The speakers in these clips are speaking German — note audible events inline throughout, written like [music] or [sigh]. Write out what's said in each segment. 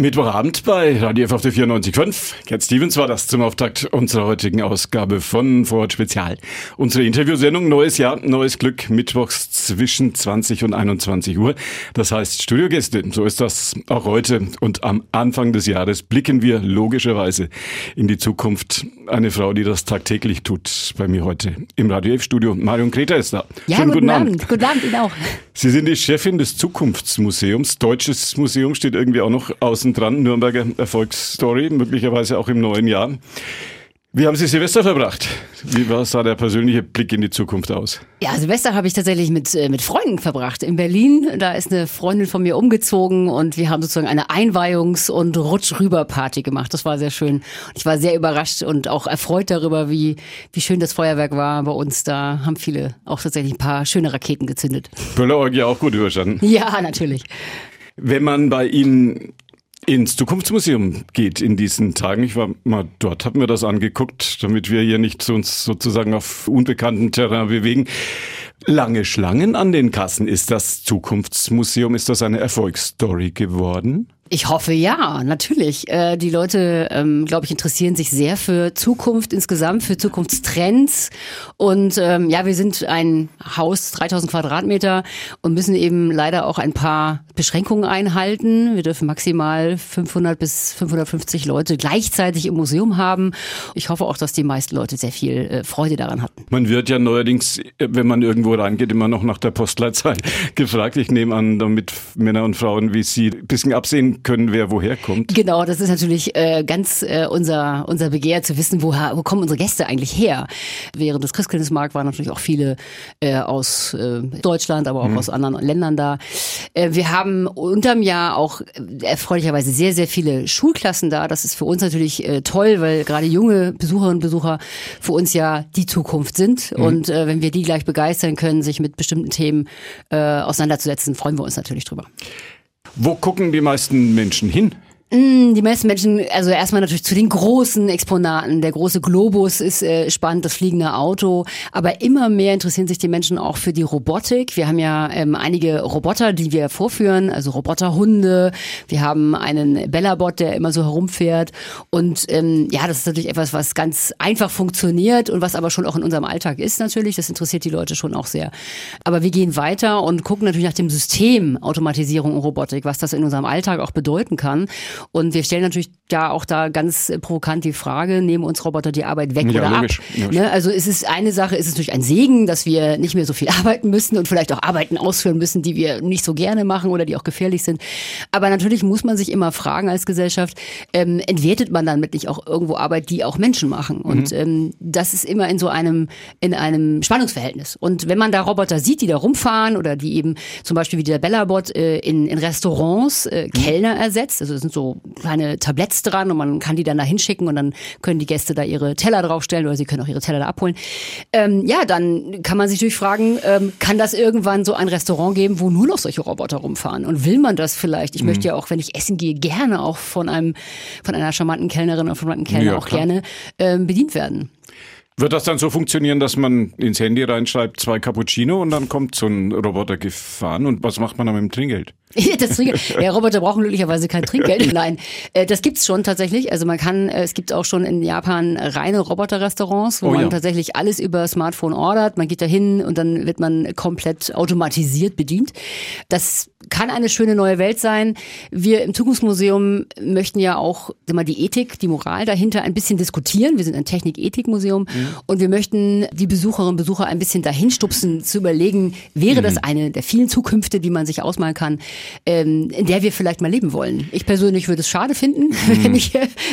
Mittwochabend bei Radio F auf der 94.5. Cat Stevens war das zum Auftakt unserer heutigen Ausgabe von Vorort Spezial. Unsere Interviewsendung Neues Jahr, neues Glück, mittwochs zwischen 20 und 21 Uhr. Das heißt Studiogäste, so ist das auch heute. Und am Anfang des Jahres blicken wir logischerweise in die Zukunft. Eine Frau, die das tagtäglich tut, bei mir heute im Radio F Studio. Marion Greta ist da. Ja, Schönen guten, guten Abend. Abend. Guten Abend Ihnen auch. Sie sind die Chefin des Zukunftsmuseums. Deutsches Museum steht irgendwie auch noch außen hinten dran, Nürnberger Erfolgsstory, möglicherweise auch im neuen Jahr. Wie haben Sie Silvester verbracht? Wie war sah der persönliche Blick in die Zukunft aus? Ja, Silvester habe ich tatsächlich mit, äh, mit Freunden verbracht. In Berlin, da ist eine Freundin von mir umgezogen und wir haben sozusagen eine Einweihungs- und Rutsch-Rüber-Party gemacht. Das war sehr schön. Und ich war sehr überrascht und auch erfreut darüber, wie, wie schön das Feuerwerk war bei uns. Da haben viele auch tatsächlich ein paar schöne Raketen gezündet. Böllerorgie auch gut überstanden? Ja, natürlich. Wenn man bei Ihnen ins Zukunftsmuseum geht in diesen Tagen. Ich war mal dort, habe mir das angeguckt, damit wir hier nicht uns sozusagen auf unbekanntem Terrain bewegen. Lange Schlangen an den Kassen. Ist das Zukunftsmuseum, ist das eine Erfolgsstory geworden? Ich hoffe ja, natürlich. Äh, die Leute, ähm, glaube ich, interessieren sich sehr für Zukunft insgesamt, für Zukunftstrends. Und ähm, ja, wir sind ein Haus, 3000 Quadratmeter und müssen eben leider auch ein paar Beschränkungen einhalten. Wir dürfen maximal 500 bis 550 Leute gleichzeitig im Museum haben. Ich hoffe auch, dass die meisten Leute sehr viel äh, Freude daran hatten. Man wird ja neuerdings, wenn man irgendwo reingeht, immer noch nach der Postleitzahl [laughs] gefragt. Ich nehme an, damit Männer und Frauen wie Sie ein bisschen absehen können, wer woher kommt. Genau, das ist natürlich äh, ganz äh, unser, unser Begehr zu wissen, woher, wo kommen unsere Gäste eigentlich her. Während des Christkindlesmarkt waren natürlich auch viele äh, aus äh, Deutschland, aber auch mhm. aus anderen Ländern da. Äh, wir haben unterm Jahr auch äh, erfreulicherweise sehr, sehr viele Schulklassen da. Das ist für uns natürlich äh, toll, weil gerade junge Besucherinnen und Besucher für uns ja die Zukunft sind. Mhm. Und äh, wenn wir die gleich begeistern können, sich mit bestimmten Themen äh, auseinanderzusetzen, freuen wir uns natürlich drüber. Wo gucken die meisten Menschen hin? Mm, die meisten Menschen, also erstmal natürlich zu den großen Exponaten. Der große Globus ist äh, spannend, das fliegende Auto. Aber immer mehr interessieren sich die Menschen auch für die Robotik. Wir haben ja ähm, einige Roboter, die wir vorführen, also Roboterhunde. Wir haben einen Bellabot, der immer so herumfährt. Und ähm, ja, das ist natürlich etwas, was ganz einfach funktioniert und was aber schon auch in unserem Alltag ist natürlich. Das interessiert die Leute schon auch sehr. Aber wir gehen weiter und gucken natürlich nach dem System Automatisierung und Robotik, was das in unserem Alltag auch bedeuten kann. Und wir stellen natürlich da auch da ganz provokant die Frage, nehmen uns Roboter die Arbeit weg ja, oder logisch. ab? Ne? Also es ist eine Sache, es ist natürlich ein Segen, dass wir nicht mehr so viel [laughs] arbeiten müssen und vielleicht auch Arbeiten ausführen müssen, die wir nicht so gerne machen oder die auch gefährlich sind. Aber natürlich muss man sich immer fragen als Gesellschaft, ähm, entwertet man damit nicht auch irgendwo Arbeit, die auch Menschen machen? Und mhm. ähm, das ist immer in so einem, in einem Spannungsverhältnis. Und wenn man da Roboter sieht, die da rumfahren oder die eben zum Beispiel wie der Bellabot äh, in, in Restaurants äh, mhm. Kellner ersetzt, also das sind so kleine Tabletts dran und man kann die dann da hinschicken und dann können die Gäste da ihre Teller draufstellen oder sie können auch ihre Teller da abholen. Ähm, ja, dann kann man sich natürlich fragen, ähm, kann das irgendwann so ein Restaurant geben, wo nur noch solche Roboter rumfahren? Und will man das vielleicht? Ich mhm. möchte ja auch, wenn ich essen gehe, gerne auch von einem, von einer charmanten Kellnerin oder von einem Kellner ja, auch gerne ähm, bedient werden. Wird das dann so funktionieren, dass man ins Handy reinschreibt, zwei Cappuccino und dann kommt so ein Roboter gefahren und was macht man dann mit dem Trinkgeld? [laughs] das Trinkgeld. Ja, Roboter brauchen glücklicherweise kein Trinkgeld. [laughs] Nein, äh, das gibt's schon tatsächlich. Also man kann, äh, es gibt auch schon in Japan reine Roboterrestaurants, wo oh, man ja. tatsächlich alles über Smartphone ordert. Man geht da hin und dann wird man komplett automatisiert bedient. Das kann eine schöne neue Welt sein. Wir im Zukunftsmuseum möchten ja auch immer die Ethik, die Moral dahinter ein bisschen diskutieren. Wir sind ein Technik-Ethik-Museum mhm. und wir möchten die Besucherinnen und Besucher ein bisschen dahin stupsen, zu überlegen, wäre mhm. das eine der vielen Zukünfte, die man sich ausmalen kann, ähm, in der wir vielleicht mal leben wollen. Ich persönlich würde es schade finden, [laughs] mhm. wenn ich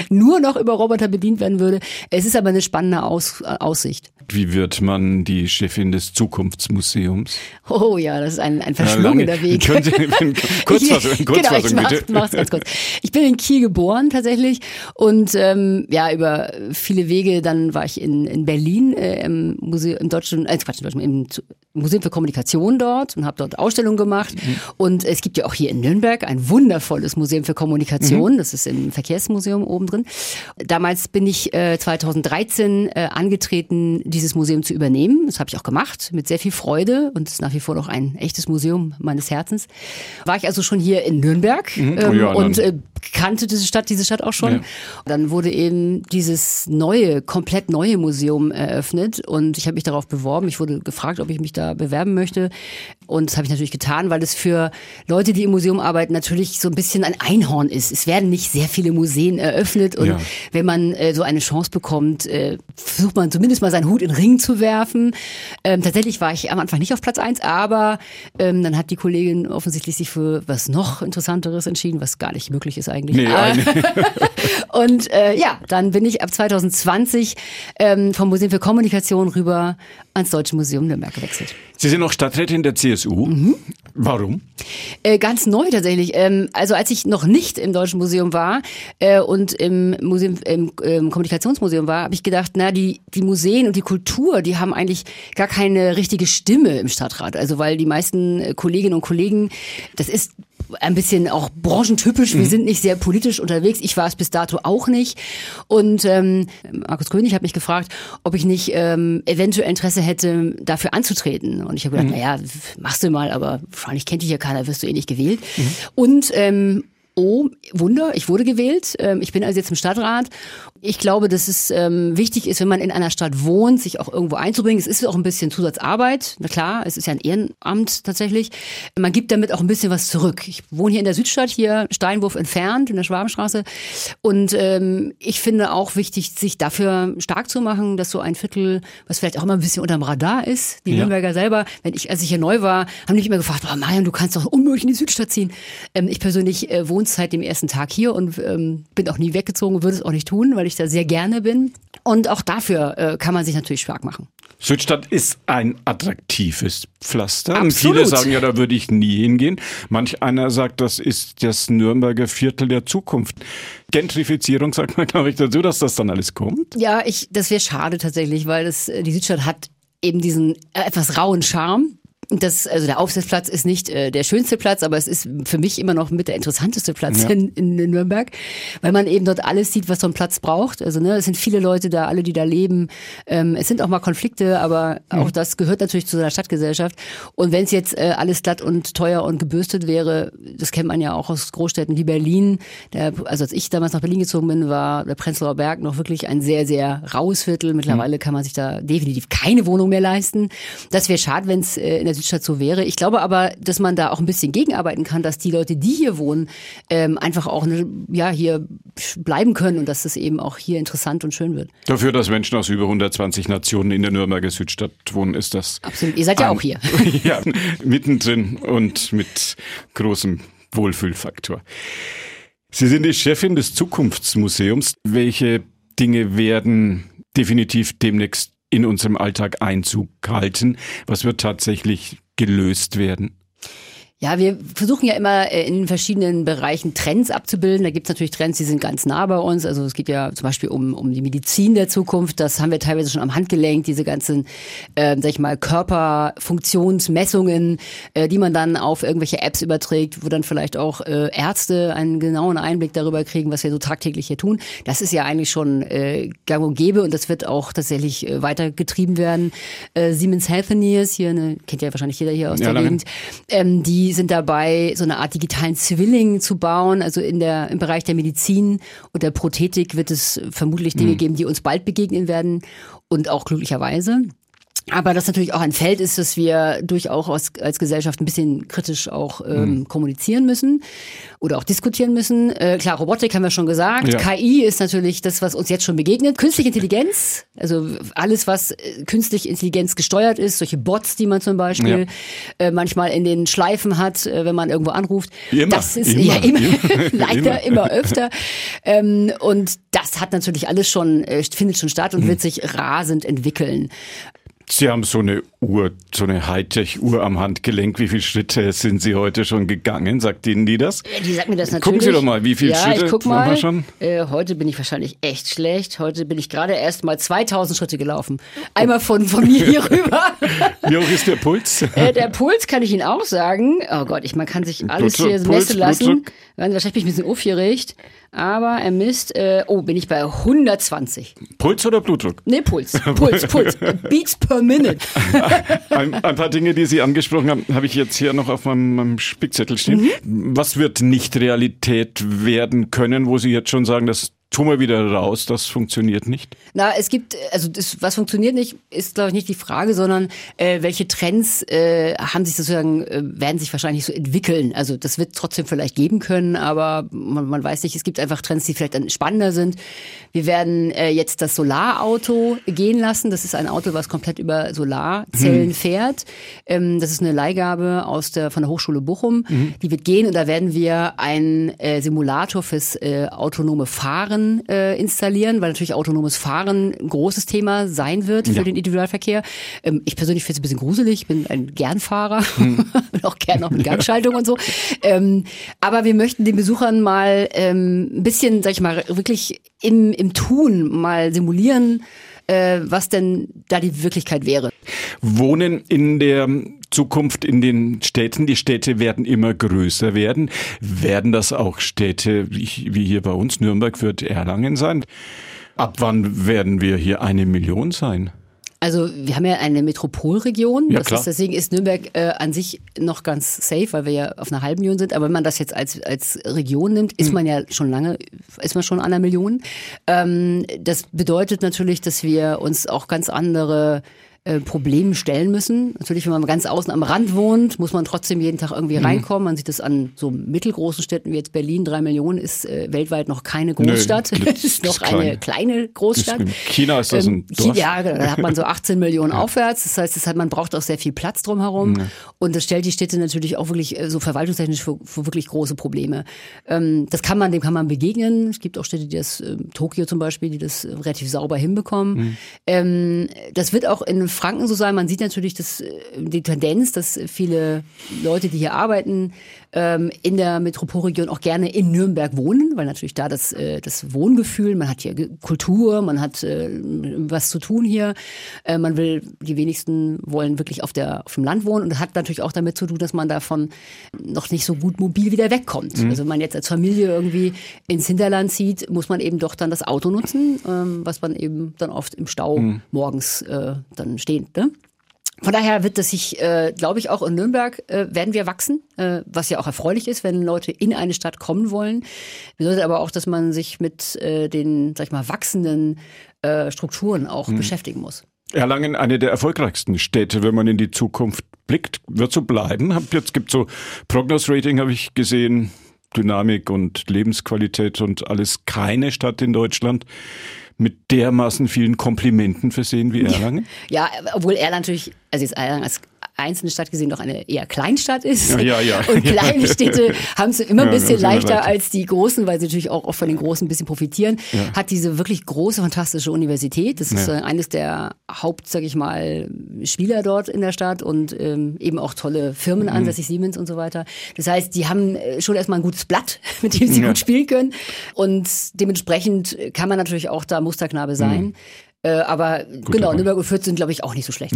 nur noch über Roboter bedient werden würde. Es ist aber eine spannende Aus äh, Aussicht. Wie wird man die Chefin des Zukunftsmuseums? Oh ja, das ist ein, ein verschlungener Weg. [laughs] Können Sie [laughs] Kurzfassung, Kurzfassung genau, ich bitte. Mach's, ganz kurz. Ich bin in Kiel geboren tatsächlich und ähm, ja, über viele Wege, dann war ich in, in Berlin äh, im Museum, im Deutschen, äh, Quatsch, im Deutschen, im Museum für Kommunikation dort und habe dort Ausstellungen gemacht. Mhm. Und es gibt ja auch hier in Nürnberg ein wundervolles Museum für Kommunikation. Mhm. Das ist im Verkehrsmuseum oben drin. Damals bin ich äh, 2013 äh, angetreten, dieses Museum zu übernehmen. Das habe ich auch gemacht mit sehr viel Freude und ist nach wie vor noch ein echtes Museum meines Herzens. War ich also schon hier in Nürnberg mhm. ähm, oh ja, und äh, kannte diese Stadt, diese Stadt auch schon. Ja. Dann wurde eben dieses neue, komplett neue Museum eröffnet und ich habe mich darauf beworben. Ich wurde gefragt, ob ich mich da bewerben möchte. Und das habe ich natürlich getan, weil es für Leute, die im Museum arbeiten, natürlich so ein bisschen ein Einhorn ist. Es werden nicht sehr viele Museen eröffnet und ja. wenn man äh, so eine Chance bekommt, äh, versucht man zumindest mal seinen Hut in den Ring zu werfen. Ähm, tatsächlich war ich am Anfang nicht auf Platz eins, aber ähm, dann hat die Kollegin offensichtlich sich für was noch Interessanteres entschieden, was gar nicht möglich ist eigentlich. Nee, [laughs] und äh, ja, dann bin ich ab 2020 ähm, vom Museum für Kommunikation rüber ans Deutsche Museum Nürnberg gewechselt. Sie sind auch Stadträtin der CSU. Mhm. Warum? Äh, ganz neu tatsächlich. Ähm, also als ich noch nicht im Deutschen Museum war äh, und im Museum, im, im Kommunikationsmuseum war, habe ich gedacht, na die die Museen und die Kultur, die haben eigentlich gar keine richtige Stimme im Stadtrat. Also weil die meisten Kolleginnen und Kollegen, das ist ein bisschen auch branchentypisch. Wir mhm. sind nicht sehr politisch unterwegs. Ich war es bis dato auch nicht. Und ähm, Markus König hat mich gefragt, ob ich nicht ähm, eventuell Interesse hätte, dafür anzutreten. Und ich habe gedacht, mhm. naja, machst du mal, aber wahrscheinlich kennt dich ja keiner, wirst du eh nicht gewählt. Mhm. Und ähm, oh, Wunder, ich wurde gewählt. Ähm, ich bin also jetzt im Stadtrat. Ich glaube, dass es ähm, wichtig ist, wenn man in einer Stadt wohnt, sich auch irgendwo einzubringen. Es ist auch ein bisschen Zusatzarbeit. Na klar, es ist ja ein Ehrenamt tatsächlich. Man gibt damit auch ein bisschen was zurück. Ich wohne hier in der Südstadt, hier Steinwurf entfernt, in der Schwabenstraße. Und ähm, ich finde auch wichtig, sich dafür stark zu machen, dass so ein Viertel, was vielleicht auch immer ein bisschen unterm Radar ist, die ja. Nürnberger selber, wenn ich, als ich hier neu war, haben mich immer gefragt, oh Marion, du kannst doch unmöglich in die Südstadt ziehen. Ähm, ich persönlich äh, wohne seit dem ersten Tag hier und ähm, bin auch nie weggezogen, würde es auch nicht tun, weil ich da sehr gerne bin. Und auch dafür äh, kann man sich natürlich stark machen. Südstadt ist ein attraktives Pflaster. Absolut. Und viele sagen ja, da würde ich nie hingehen. Manch einer sagt, das ist das Nürnberger Viertel der Zukunft. Gentrifizierung sagt man, glaube ich, dazu, dass das dann alles kommt. Ja, ich, das wäre schade tatsächlich, weil das, äh, die Südstadt hat eben diesen äh, etwas rauen Charme. Das, also der Aufsitzplatz ist nicht äh, der schönste Platz, aber es ist für mich immer noch mit der interessanteste Platz ja. in, in, in, Nürnberg, weil man eben dort alles sieht, was so ein Platz braucht. Also ne, es sind viele Leute da, alle, die da leben. Ähm, es sind auch mal Konflikte, aber mhm. auch das gehört natürlich zu einer Stadtgesellschaft. Und wenn es jetzt äh, alles glatt und teuer und gebürstet wäre, das kennt man ja auch aus Großstädten wie Berlin. Der, also als ich damals nach Berlin gezogen bin, war der Prenzlauer Berg noch wirklich ein sehr, sehr raues Viertel. Mittlerweile mhm. kann man sich da definitiv keine Wohnung mehr leisten. Das wäre schade, wenn es äh, in der Südstadt so wäre. Ich glaube aber, dass man da auch ein bisschen gegenarbeiten kann, dass die Leute, die hier wohnen, ähm, einfach auch ne, ja hier bleiben können und dass es eben auch hier interessant und schön wird. Dafür, dass Menschen aus über 120 Nationen in der Nürnberger Südstadt wohnen, ist das. Absolut. Ihr seid ja auch hier. [laughs] ja, mittendrin und mit großem Wohlfühlfaktor. Sie sind die Chefin des Zukunftsmuseums. Welche Dinge werden definitiv demnächst in unserem Alltag Einzug halten? Was wird tatsächlich gelöst werden? Ja, wir versuchen ja immer äh, in verschiedenen Bereichen Trends abzubilden. Da gibt's natürlich Trends, die sind ganz nah bei uns. Also es geht ja zum Beispiel um, um die Medizin der Zukunft. Das haben wir teilweise schon am Handgelenk, diese ganzen, äh, sag ich mal, Körperfunktionsmessungen, äh, die man dann auf irgendwelche Apps überträgt, wo dann vielleicht auch äh, Ärzte einen genauen Einblick darüber kriegen, was wir so tagtäglich hier tun. Das ist ja eigentlich schon äh, gang und gäbe und das wird auch tatsächlich äh, weitergetrieben werden. Äh, Siemens Healthineers, hier eine, kennt ja wahrscheinlich jeder hier aus ja, der Gegend, ähm, die die sind dabei, so eine Art digitalen Zwilling zu bauen. Also in der, im Bereich der Medizin und der Prothetik wird es vermutlich Dinge mhm. geben, die uns bald begegnen werden und auch glücklicherweise. Aber das natürlich auch ein Feld ist, das wir durchaus als, Gesellschaft ein bisschen kritisch auch ähm, mhm. kommunizieren müssen oder auch diskutieren müssen. Äh, klar, Robotik haben wir schon gesagt. Ja. KI ist natürlich das, was uns jetzt schon begegnet. Künstliche Intelligenz, also alles, was äh, künstlich Intelligenz gesteuert ist, solche Bots, die man zum Beispiel ja. äh, manchmal in den Schleifen hat, äh, wenn man irgendwo anruft. Immer, das ist immer, ja immer, [laughs] leider immer, immer öfter. Ähm, und das hat natürlich alles schon, äh, findet schon statt und mhm. wird sich rasend entwickeln. Sie haben so eine Uhr, so eine Hightech-Uhr am Handgelenk. Wie viele Schritte sind Sie heute schon gegangen? Sagt Ihnen die das? Die sagt mir das natürlich. Gucken Sie doch mal, wie viele ja, Schritte ich guck mal. wir schon? Äh, heute bin ich wahrscheinlich echt schlecht. Heute bin ich gerade erst mal 2000 Schritte gelaufen. Einmal von, von mir hier [laughs] rüber. Wie hoch ist der Puls? Äh, der Puls kann ich Ihnen auch sagen. Oh Gott, ich, man kann sich alles Blutdruck, hier Puls, messen lassen. Wahrscheinlich bin ich ein bisschen aufgeregt. Aber er misst, äh, oh, bin ich bei 120. Puls oder Blutdruck? Nee, Puls. [laughs] Puls, Puls. [laughs] Beats per minute. [laughs] Ein, ein paar Dinge, die Sie angesprochen haben, habe ich jetzt hier noch auf meinem, meinem Spickzettel stehen. Was wird nicht Realität werden können, wo Sie jetzt schon sagen, das tun wir wieder raus, das funktioniert nicht? Na, es gibt, also das, was funktioniert nicht, ist glaube ich nicht die Frage, sondern äh, welche Trends äh, haben sich sozusagen, äh, werden sich wahrscheinlich so entwickeln. Also das wird trotzdem vielleicht geben können, aber man, man weiß nicht, es gibt einfach Trends, die vielleicht dann spannender sind. Wir werden äh, jetzt das Solarauto gehen lassen. Das ist ein Auto, was komplett über Solarzellen fährt. Ähm, das ist eine Leihgabe aus der, von der Hochschule Bochum. Die wird gehen und da werden wir einen äh, Simulator fürs äh, autonome Fahren äh, installieren, weil natürlich autonomes Fahren ein großes Thema sein wird für Ja. den Individualverkehr. Ähm, ich persönlich finde es ein bisschen gruselig, ich bin ein Gernfahrer, [laughs] bin auch gern auch mit [laughs] Gangschaltung und so. Ähm, aber wir möchten den Besuchern mal ähm, ein bisschen, sag ich mal, wirklich im, im Tun mal simulieren, äh, was denn da die Wirklichkeit wäre. Wohnen in der Zukunft in den Städten. Die Städte werden immer größer werden. Werden das auch Städte wie hier bei uns, Nürnberg wird Erlangen sein? Ab wann werden wir hier eine Million sein? Also wir haben ja eine Metropolregion. Ja, ist, deswegen ist Nürnberg äh, an sich noch ganz safe, weil wir ja auf einer halben Million sind. Aber wenn man das jetzt als, als Region nimmt, Hm. ist man ja schon lange, ist man schon an einer Million. Ähm, das bedeutet natürlich, dass wir uns auch ganz andere äh, Problemen stellen müssen. Natürlich, wenn man ganz außen am Rand wohnt, muss man trotzdem jeden Tag irgendwie reinkommen. Man sieht das an so mittelgroßen Städten wie jetzt Berlin, drei Millionen ist äh, weltweit noch keine Großstadt. Nö, [laughs] ist noch ist klein. eine kleine Großstadt. In China ist das ein Ähm, Dorf. Ja, genau, da hat man so [laughs] 18 Millionen aufwärts. Das heißt, das hat, man braucht auch sehr viel Platz drumherum. Und das stellt die Städte natürlich auch wirklich äh, so verwaltungstechnisch für, für wirklich große Probleme. Ähm, das kann man, dem kann man begegnen. Es gibt auch Städte, die das, äh, Tokio zum Beispiel, die das äh, relativ sauber hinbekommen. Ähm, das wird auch in Franken so sein. Man sieht natürlich das, äh, die Tendenz, dass viele Leute, die hier arbeiten, ähm, in der Metropolregion auch gerne in Nürnberg wohnen, weil natürlich da das, äh, das Wohngefühl, man hat hier Kultur, man hat äh, was zu tun hier. Äh, man will, die wenigsten wollen wirklich auf, der, auf dem Land wohnen und das hat natürlich auch damit zu tun, dass man davon noch nicht so gut mobil wieder wegkommt. Also wenn man jetzt als Familie irgendwie ins Hinterland zieht, muss man eben doch dann das Auto nutzen, ähm, was man eben dann oft im Stau morgens äh, dann steht. Ne? Von daher wird das sich, äh, glaube ich, auch in Nürnberg äh, werden wir wachsen, äh, was ja auch erfreulich ist, wenn Leute in eine Stadt kommen wollen. Bedeutet aber auch, dass man sich mit äh, den, sag ich mal, wachsenden äh, Strukturen auch beschäftigen muss. Erlangen eine der erfolgreichsten Städte, wenn man in die Zukunft blickt, wird so bleiben. Hab jetzt gibt so Prognos-Rating habe ich gesehen, Dynamik und Lebensqualität und alles. Keine Stadt in Deutschland mit dermaßen vielen Komplimenten versehen wie [laughs] Erlangen. Ja, obwohl Erlangen natürlich, also jetzt Erlangen als einzelne Stadt gesehen doch eine eher Kleinstadt ist. Ja, ja, ja. [laughs] Und kleine [laughs] Städte haben es immer ein bisschen leichter weiter. als die großen, weil sie natürlich auch oft von den Großen ein bisschen profitieren. Hat diese wirklich große, fantastische Universität. Das ist äh, eines der Haupt, sag ich mal, Spieler dort in der Stadt und ähm, eben auch tolle Firmen Mhm. ansässig, Siemens und so weiter. Das heißt, die haben äh, schon erstmal ein gutes Blatt, [laughs] mit dem sie gut spielen können. Und dementsprechend kann man natürlich auch da Musterknabe sein. Äh, aber genau, Punkt. Nürnberg und Fürth sind, glaube ich, auch nicht so schlecht.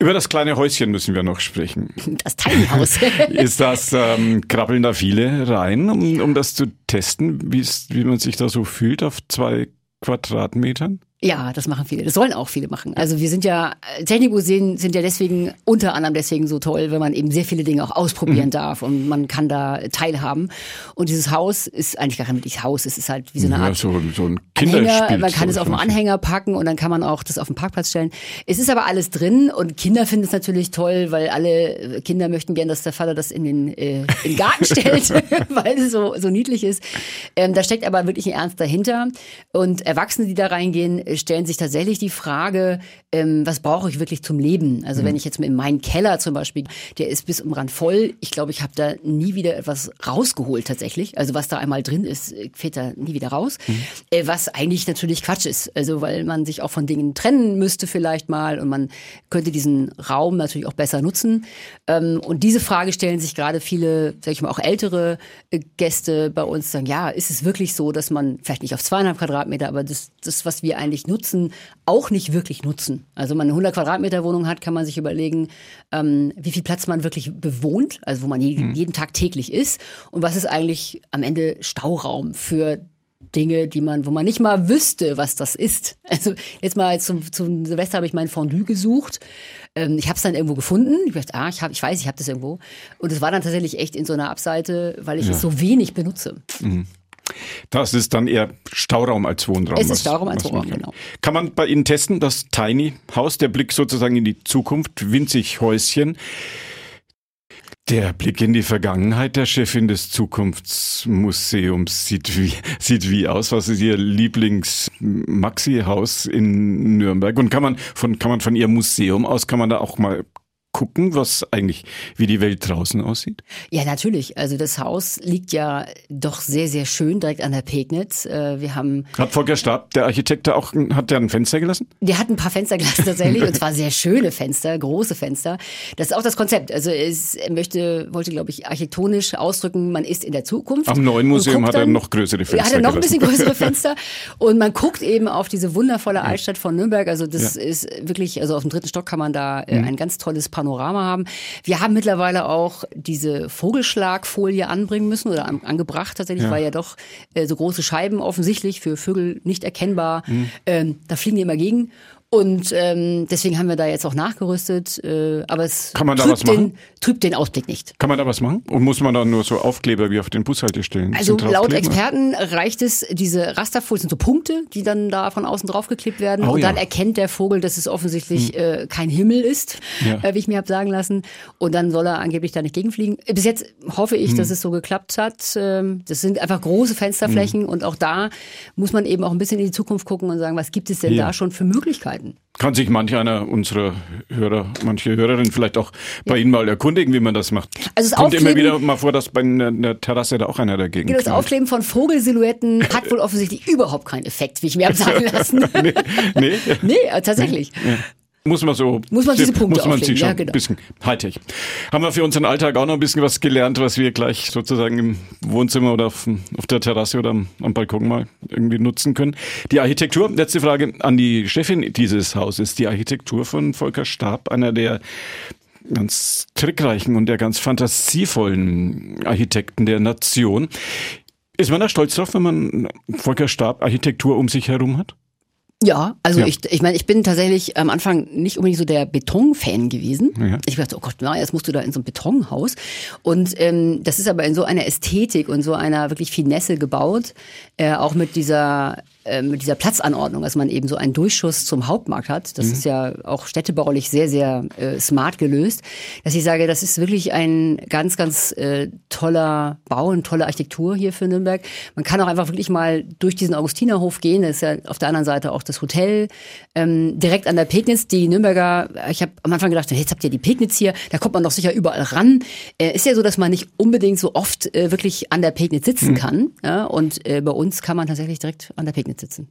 Über das kleine Häuschen müssen wir noch sprechen. [laughs] Das Tiny House. [laughs] Ist das, ähm, krabbeln da viele rein, um, um das zu testen, wie es- wie man sich da so fühlt auf zwei Quadratmetern? Ja, das machen viele. Das sollen auch viele machen. Also wir sind ja, Technikmuseen sind ja deswegen, unter anderem deswegen so toll, wenn man eben sehr viele Dinge auch ausprobieren darf und man kann da teilhaben. Und dieses Haus ist eigentlich gar kein wirkliches Haus. Es ist halt wie so eine Ja, Art so, so ein Anhänger, Kinderspiel. man kann es auf dem Anhänger packen und dann kann man auch das auf den Parkplatz stellen. Es ist aber alles drin und Kinder finden es natürlich toll, weil alle Kinder möchten gern, dass der Vater das in den, äh, in den Garten [laughs] stellt, [laughs] weil es so, so niedlich ist. Ähm, da steckt aber wirklich ein Ernst dahinter. Und Erwachsene, die da reingehen, äh, stellen sich tatsächlich die Frage, ähm, was brauche ich wirklich zum Leben? Also mhm. wenn ich jetzt in meinen Keller zum Beispiel, der ist bis um Rand voll. Ich glaube, ich habe da nie wieder etwas rausgeholt tatsächlich. Also was da einmal drin ist, äh, fällt da nie wieder raus. Mhm. Äh, was eigentlich natürlich Quatsch ist. Also weil man sich auch von Dingen trennen müsste vielleicht mal und man könnte diesen Raum natürlich auch besser nutzen. Ähm, und diese Frage stellen sich gerade viele, sag ich mal, auch ältere äh, Gäste bei uns sagen, ja, ist es wirklich so, dass man vielleicht nicht auf zweieinhalb Quadratmeter, aber das, das, was wir eigentlich nutzen, auch nicht wirklich nutzen. Also wenn man eine 100 Quadratmeter Wohnung hat, kann man sich überlegen, ähm, wie viel Platz man wirklich bewohnt, also wo man jeden, mhm. jeden Tag täglich ist und was ist eigentlich am Ende Stauraum für Dinge, die man, wo man nicht mal wüsste, was das ist. [laughs] Also jetzt mal zum, zum Silvester habe ich mein Fondue gesucht. Ähm, ich habe es dann irgendwo gefunden. Ich dachte, ah, ich, hab, ich weiß, ich habe das irgendwo. Und es war dann tatsächlich echt in so einer Abseite, weil ich ja. es so wenig benutze. Mhm. Das ist dann eher Stauraum als Wohnraum. Es ist Stauraum als Wohnraum, genau. Kann man bei Ihnen testen, das Tiny House, der Blick sozusagen in die Zukunft, winzig Häuschen. Der Blick in die Vergangenheit der Chefin des Zukunftsmuseums sieht wie, [laughs] sieht wie aus? Was ist Ihr Lieblings-Maxi-Haus in Nürnberg? Und kann man von, kann man von Ihrem Museum aus, kann man da auch mal gucken, was eigentlich, wie die Welt draußen aussieht? Ja, natürlich. Also das Haus liegt ja doch sehr, sehr schön direkt an der Pegnitz. Äh, wir haben. Hat Volker Stab, der Architekt, da auch, hat der ein Fenster gelassen? Der hat ein paar Fenster gelassen tatsächlich. und zwar sehr schöne Fenster, große Fenster. Das ist auch das Konzept. Also es möchte, wollte, glaube ich, architektonisch ausdrücken, man ist in der Zukunft. Am neuen Museum hat er noch größere Fenster. Hat er noch ein bisschen größere Fenster. [laughs] und man guckt eben auf diese wundervolle Altstadt von Nürnberg. Also das ja. ist wirklich, also auf dem dritten Stock kann man da äh, mhm. ein ganz tolles Panorama haben. Wir haben mittlerweile auch diese Vogelschlagfolie anbringen müssen oder an, angebracht tatsächlich, ja. weil ja doch äh, so große Scheiben offensichtlich für Vögel nicht erkennbar. Mhm. Ähm, da fliegen die immer gegen. Und ähm, deswegen haben wir da jetzt auch nachgerüstet. Äh, aber es Kann man da trübt, was machen? Den, trübt den Ausblick nicht. Kann man da was machen? Und muss man da nur so Aufkleber wie auf den Bushaltestellen? Also laut Experten reicht es, diese Rasterfolien sind so Punkte, die dann da von außen draufgeklebt werden. Oh, und dann ja. erkennt der Vogel, dass es offensichtlich hm. äh, kein Himmel ist, ja. äh, wie ich mir habe sagen lassen. Und dann soll er angeblich da nicht gegenfliegen. Bis jetzt hoffe ich, hm. dass es so geklappt hat. Ähm, das sind einfach große Fensterflächen hm. und auch da muss man eben auch ein bisschen in die Zukunft gucken und sagen, was gibt es denn ja. da schon für Möglichkeiten? Möglichkeiten. Kann sich manch einer unserer Hörer, manche Hörerinnen vielleicht auch bei ja. Ihnen mal erkundigen, wie man das macht. Also es kommt immer wieder mal vor, dass bei einer Terrasse da auch einer dagegen Genau, das Aufkleben von Vogelsilhouetten [laughs] hat wohl offensichtlich überhaupt keinen Effekt, wie ich mir [laughs] habe sagen lassen. nee, nee. nee, tatsächlich. Nee. Ja. Muss man so. Muss man diese Punkte muss man schon ja, genau. ein bisschen Hightech. Haben wir für unseren Alltag auch noch ein bisschen was gelernt, was wir gleich sozusagen im Wohnzimmer oder auf, auf der Terrasse oder am, am, Balkon mal irgendwie nutzen können. Die Architektur, letzte Frage an die Chefin dieses Hauses. Die Architektur von Volker Stab, einer der ganz trickreichen und der ganz fantasievollen Architekten der Nation. Ist man da stolz drauf, wenn man Volker Stab Architektur um sich herum hat? Ja, also ja. ich, ich meine, ich bin tatsächlich am Anfang nicht unbedingt so der Beton-Fan gewesen. Ja. Ich dachte, oh Gott, na, jetzt musst du da in so ein Betonhaus. Und ähm, das ist aber in so einer Ästhetik und so einer wirklich Finesse gebaut, äh, auch mit dieser äh, mit dieser Platzanordnung, dass man eben so einen Durchschuss zum Hauptmarkt hat. Das mhm. ist ja auch städtebaulich sehr, sehr äh, smart gelöst. Dass ich sage, das ist wirklich ein ganz, ganz äh, toller Bau, eine tolle Architektur hier für Nürnberg. Man kann auch einfach wirklich mal durch diesen Augustinerhof gehen. Das ist ja auf der anderen Seite auch das Hotel. Ähm, direkt an der Pegnitz. Die Nürnberger, ich habe am Anfang gedacht, jetzt habt ihr die Pegnitz hier, da kommt man doch sicher überall ran. Äh, ist ja so, dass man nicht unbedingt so oft äh, wirklich an der Pegnitz sitzen mhm. kann. Ja? Und äh, bei uns kann man tatsächlich direkt an der Pegnitz sitzen.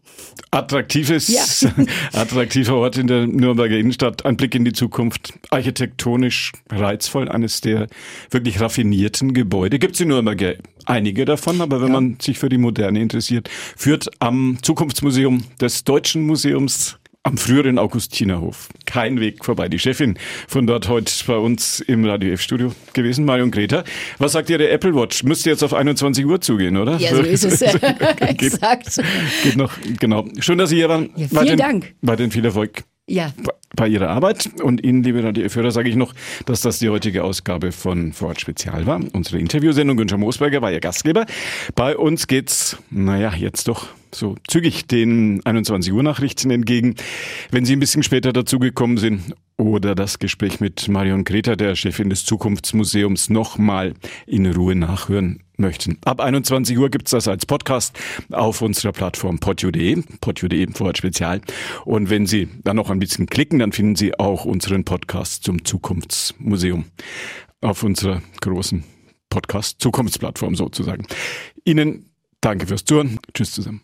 Attraktives, ja. [laughs] attraktiver Ort in der Nürnberger Innenstadt, ein Blick in die Zukunft, architektonisch reizvoll, eines der wirklich raffinierten Gebäude. Gibt es in Nürnberg einige davon, aber wenn ja. man sich für die Moderne interessiert, führt am Zukunftsmuseum des Deutschen Museums am früheren Augustinerhof. Kein Weg vorbei. Die Chefin von dort heute bei uns im Radio F-Studio gewesen, Marion Greta. Was sagt Ihre Apple Watch? Müsste jetzt auf 21 Uhr zugehen, oder? Ja, so ist es. [laughs] geht, [laughs] Exakt. Geht noch, genau. Schön, dass Sie hier waren. Ja, vielen den, Dank. Bei den viel Erfolg. Ja. Bei Ihrer Arbeit und Ihnen, liebe Radio-Hörer, sage ich noch, dass das die heutige Ausgabe von Vorort Spezial war. Unsere Interviewsendung. Günther Moosberger war Ihr Gastgeber. Bei uns geht's, naja, jetzt doch so zügig den 21 Uhr Nachrichten entgegen. Wenn Sie ein bisschen später dazugekommen sind oder das Gespräch mit Marion Greta, der Chefin des Zukunftsmuseums, nochmal in Ruhe nachhören möchten. Ab 21 Uhr gibt's das als Podcast auf unserer Plattform podio.de, podio.de Vorort Spezial. Und wenn Sie dann noch ein bisschen klicken, dann finden Sie auch unseren Podcast zum Zukunftsmuseum auf unserer großen Podcast Zukunftsplattform sozusagen. Ihnen danke fürs Zuhören. Tschüss zusammen.